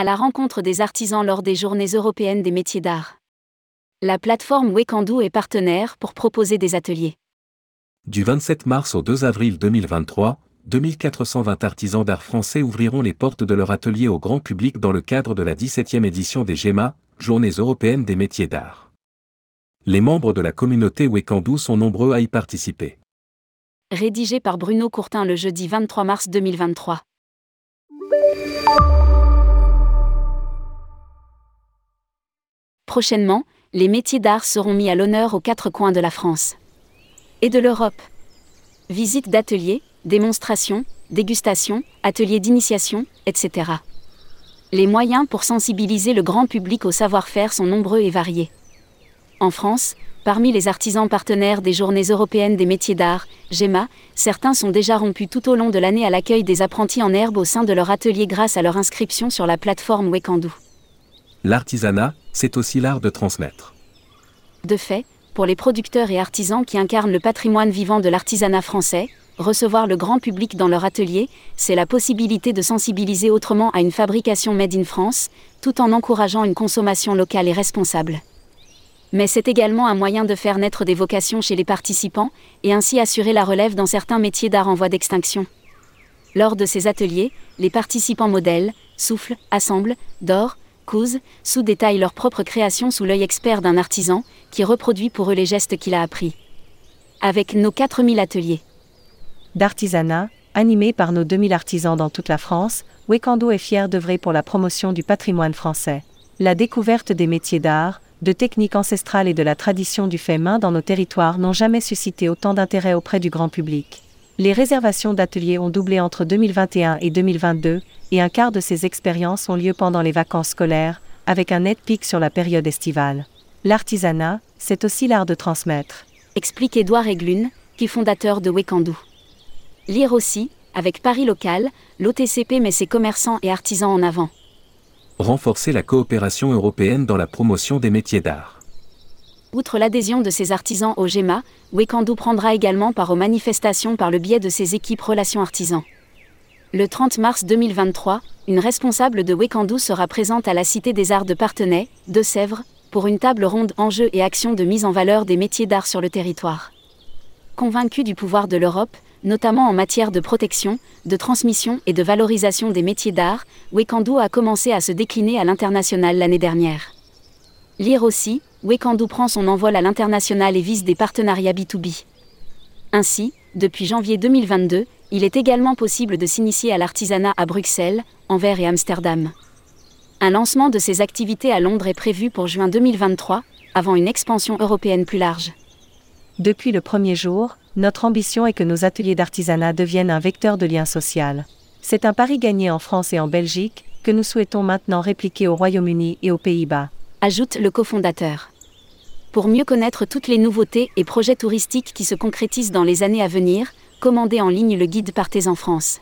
à la rencontre des artisans lors des Journées européennes des métiers d'art. La plateforme Wekandou est partenaire pour proposer des ateliers. Du 27 mars au 2 avril 2023, 2420 artisans d'art français ouvriront les portes de leur atelier au grand public dans le cadre de la 17e édition des GEMA, Journées européennes des métiers d'art. Les membres de la communauté Wekandou sont nombreux à y participer. Rédigé par Bruno Courtin le jeudi 23 mars 2023. Prochainement, les métiers d'art seront mis à l'honneur aux quatre coins de la France et de l'Europe. Visites d'ateliers, démonstrations, dégustations, ateliers d'initiation, etc. Les moyens pour sensibiliser le grand public au savoir-faire sont nombreux et variés. En France, parmi les artisans partenaires des Journées européennes des métiers d'art, GEMA, certains sont déjà rompus tout au long de l'année à l'accueil des apprentis en herbe au sein de leur atelier grâce à leur inscription sur la plateforme Wekandou. L'artisanat, c'est aussi l'art de transmettre. De fait, pour les producteurs et artisans qui incarnent le patrimoine vivant de l'artisanat français, recevoir le grand public dans leur atelier, c'est la possibilité de sensibiliser autrement à une fabrication made in France, tout en encourageant une consommation locale et responsable. Mais c'est également un moyen de faire naître des vocations chez les participants, et ainsi assurer la relève dans certains métiers d'art en voie d'extinction. Lors de ces ateliers, les participants modèlent, soufflent, assemblent, dorent, sous-détaillent leur propre création sous l'œil expert d'un artisan, qui reproduit pour eux les gestes qu'il a appris. Avec nos 4000 ateliers d'artisanat, animé par nos 2000 artisans dans toute la France, Wekando est fier d'œuvrer pour la promotion du patrimoine français. La découverte des métiers d'art, de techniques ancestrales et de la tradition du fait main dans nos territoires n'ont jamais suscité autant d'intérêt auprès du grand public. Les réservations d'ateliers ont doublé entre 2021 et 2022, et un quart de ces expériences ont lieu pendant les vacances scolaires, avec un net pic sur la période estivale. L'artisanat, c'est aussi l'art de transmettre. Explique Édouard Eglune, qui est fondateur de Wekandou. Lire aussi, avec Paris Local, l'OTCP met ses commerçants et artisans en avant. Renforcer la coopération européenne dans la promotion des métiers d'art. Outre l'adhésion de ses artisans au GEMA, Wekandou prendra également part aux manifestations par le biais de ses équipes Relations Artisans. Le 30 mars 2023, une responsable de Wekandou sera présente à la Cité des Arts de Partenay, de Sèvres, pour une table ronde enjeux et actions de mise en valeur des métiers d'art sur le territoire. Convaincu du pouvoir de l'Europe, notamment en matière de protection, de transmission et de valorisation des métiers d'art, Wekandou a commencé à se décliner à l'international l'année dernière. Lire aussi, Wekandou prend son envol à l'international et vise des partenariats B2B. Ainsi, depuis janvier 2022, il est également possible de s'initier à l'artisanat à Bruxelles, Anvers et Amsterdam. Un lancement de ces activités à Londres est prévu pour juin 2023, avant une expansion européenne plus large. Depuis le premier jour, notre ambition est que nos ateliers d'artisanat deviennent un vecteur de lien social. C'est un pari gagné en France et en Belgique, que nous souhaitons maintenant répliquer au Royaume-Uni et aux Pays-Bas. Ajoute le cofondateur. Pour mieux connaître toutes les nouveautés et projets touristiques qui se concrétisent dans les années à venir, commandez en ligne le guide Partez en France.